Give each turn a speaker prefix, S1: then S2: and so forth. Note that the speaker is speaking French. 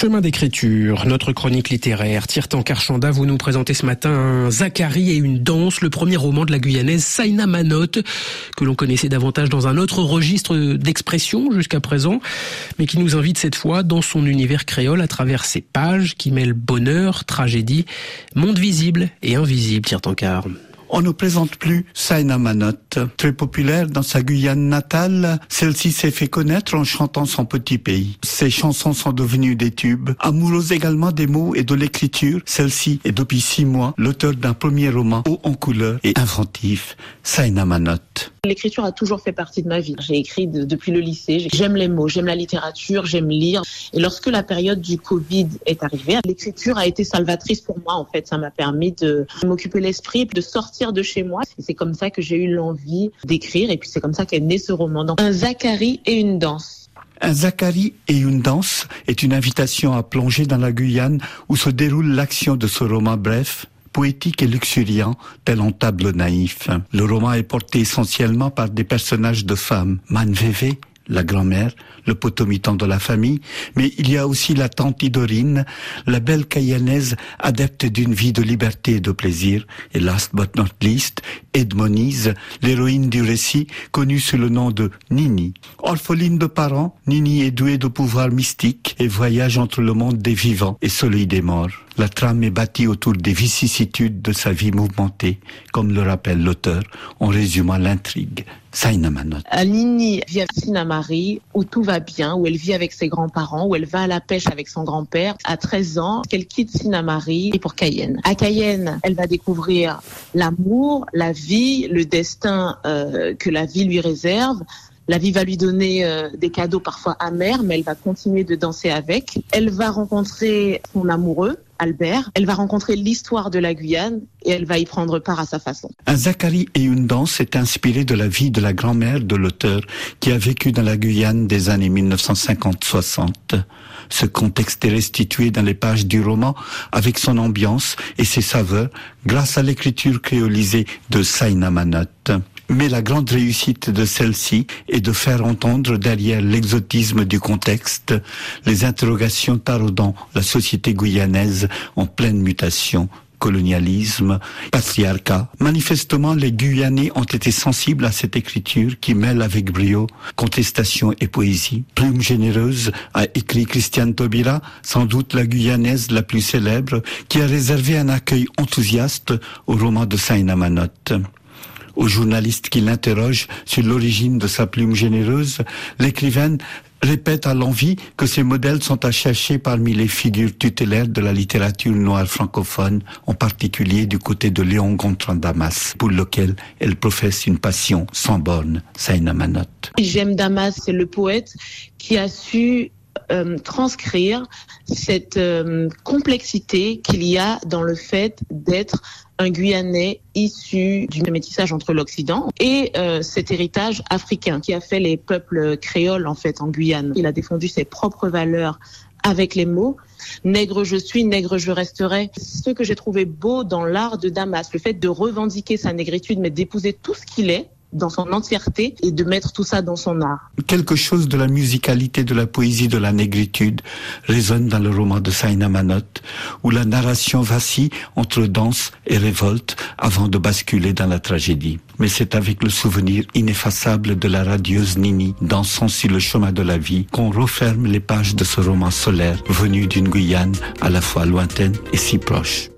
S1: Chemin d'écriture, notre chronique littéraire. Tirtan Karchanda, vous nous présentez ce matin Zachary et une danse, le premier roman de la Guyanaise Saina Manot, que l'on connaissait davantage dans un autre registre d'expression jusqu'à présent, mais qui nous invite cette fois dans son univers créole à travers ses pages qui mêlent bonheur, tragédie, monde visible et invisible, Tirtankar.
S2: On ne présente plus Saina Manot. Très populaire dans sa Guyane natale, celle-ci s'est fait connaître en chantant son petit pays. Ses chansons sont devenues des tubes. Amoureuse également des mots et de l'écriture, celle-ci est depuis six mois l'auteur d'un premier roman haut en couleur et inventif, Saina Manot.
S3: L'écriture a toujours fait partie de ma vie. J'ai écrit depuis le lycée. J'aime les mots, j'aime la littérature, j'aime lire. Et lorsque la période du Covid est arrivée, l'écriture a été salvatrice pour moi. En fait, ça m'a permis de m'occuper l'esprit, de sortir de chez moi. C'est comme ça que j'ai eu l'envie d'écrire. Et puis c'est comme ça qu'est né ce roman. Donc, un Zacharie et une danse.
S2: Un Zacharie et une danse est une invitation à plonger dans la Guyane où se déroule l'action de ce roman bref poétique et luxuriant, tel un tableau naïf. Le roman est porté essentiellement par des personnages de femmes, Manveve, la grand-mère, le potomitan de la famille, mais il y a aussi la tante Idorine, la belle cayanaise adepte d'une vie de liberté et de plaisir, et last but not least, Edmonise, l'héroïne du récit, connue sous le nom de Nini. Orpheline de parents, Nini est douée de pouvoirs mystiques et voyage entre le monde des vivants et celui des morts. La trame est bâtie autour des vicissitudes de sa vie mouvementée, comme le rappelle l'auteur en résumant l'intrigue. Sainamanot.
S3: Nini vit à Sinamari, où tout va bien, où elle vit avec ses grands-parents, où elle va à la pêche avec son grand-père. À 13 ans, qu'elle quitte Sinamari pour Cayenne. À Cayenne, elle va découvrir l'amour, la vie, le destin euh, que la vie lui réserve. La vie va lui donner euh, des cadeaux parfois amers, mais elle va continuer de danser avec. Elle va rencontrer son amoureux, Albert. Elle va rencontrer l'histoire de la Guyane et elle va y prendre part à sa façon.
S2: Un Zacharie et une danse est inspiré de la vie de la grand-mère de l'auteur qui a vécu dans la Guyane des années 1950-60. Ce contexte est restitué dans les pages du roman avec son ambiance et ses saveurs grâce à l'écriture créolisée de Saina Manot. Mais la grande réussite de celle-ci est de faire entendre derrière l'exotisme du contexte les interrogations taraudant la société guyanaise en pleine mutation colonialisme, patriarcat. Manifestement, les Guyanais ont été sensibles à cette écriture qui mêle avec brio contestation et poésie. Plume généreuse a écrit Christiane Taubira, sans doute la Guyanaise la plus célèbre, qui a réservé un accueil enthousiaste au roman de Saina Manot au journaliste qui l'interroge sur l'origine de sa plume généreuse, l'écrivaine répète à l'envie que ces modèles sont à chercher parmi les figures tutélaires de la littérature noire francophone, en particulier du côté de Léon Gontran Damas, pour lequel elle professe une passion sans borne, Saina Manot.
S3: J'aime Damas, c'est le poète qui a su euh, transcrire cette euh, complexité qu'il y a dans le fait d'être un Guyanais issu du métissage entre l'Occident et euh, cet héritage africain qui a fait les peuples créoles en fait en Guyane. Il a défendu ses propres valeurs avec les mots. Nègre je suis, nègre je resterai. Ce que j'ai trouvé beau dans l'art de Damas, le fait de revendiquer sa négritude mais d'épouser tout ce qu'il est, dans son entièreté et de mettre tout ça dans son art.
S2: Quelque chose de la musicalité, de la poésie, de la négritude résonne dans le roman de Saina Manot, où la narration vacille entre danse et révolte avant de basculer dans la tragédie. Mais c'est avec le souvenir ineffaçable de la radieuse Nini dansant sur le chemin de la vie qu'on referme les pages de ce roman solaire venu d'une Guyane à la fois lointaine et si proche.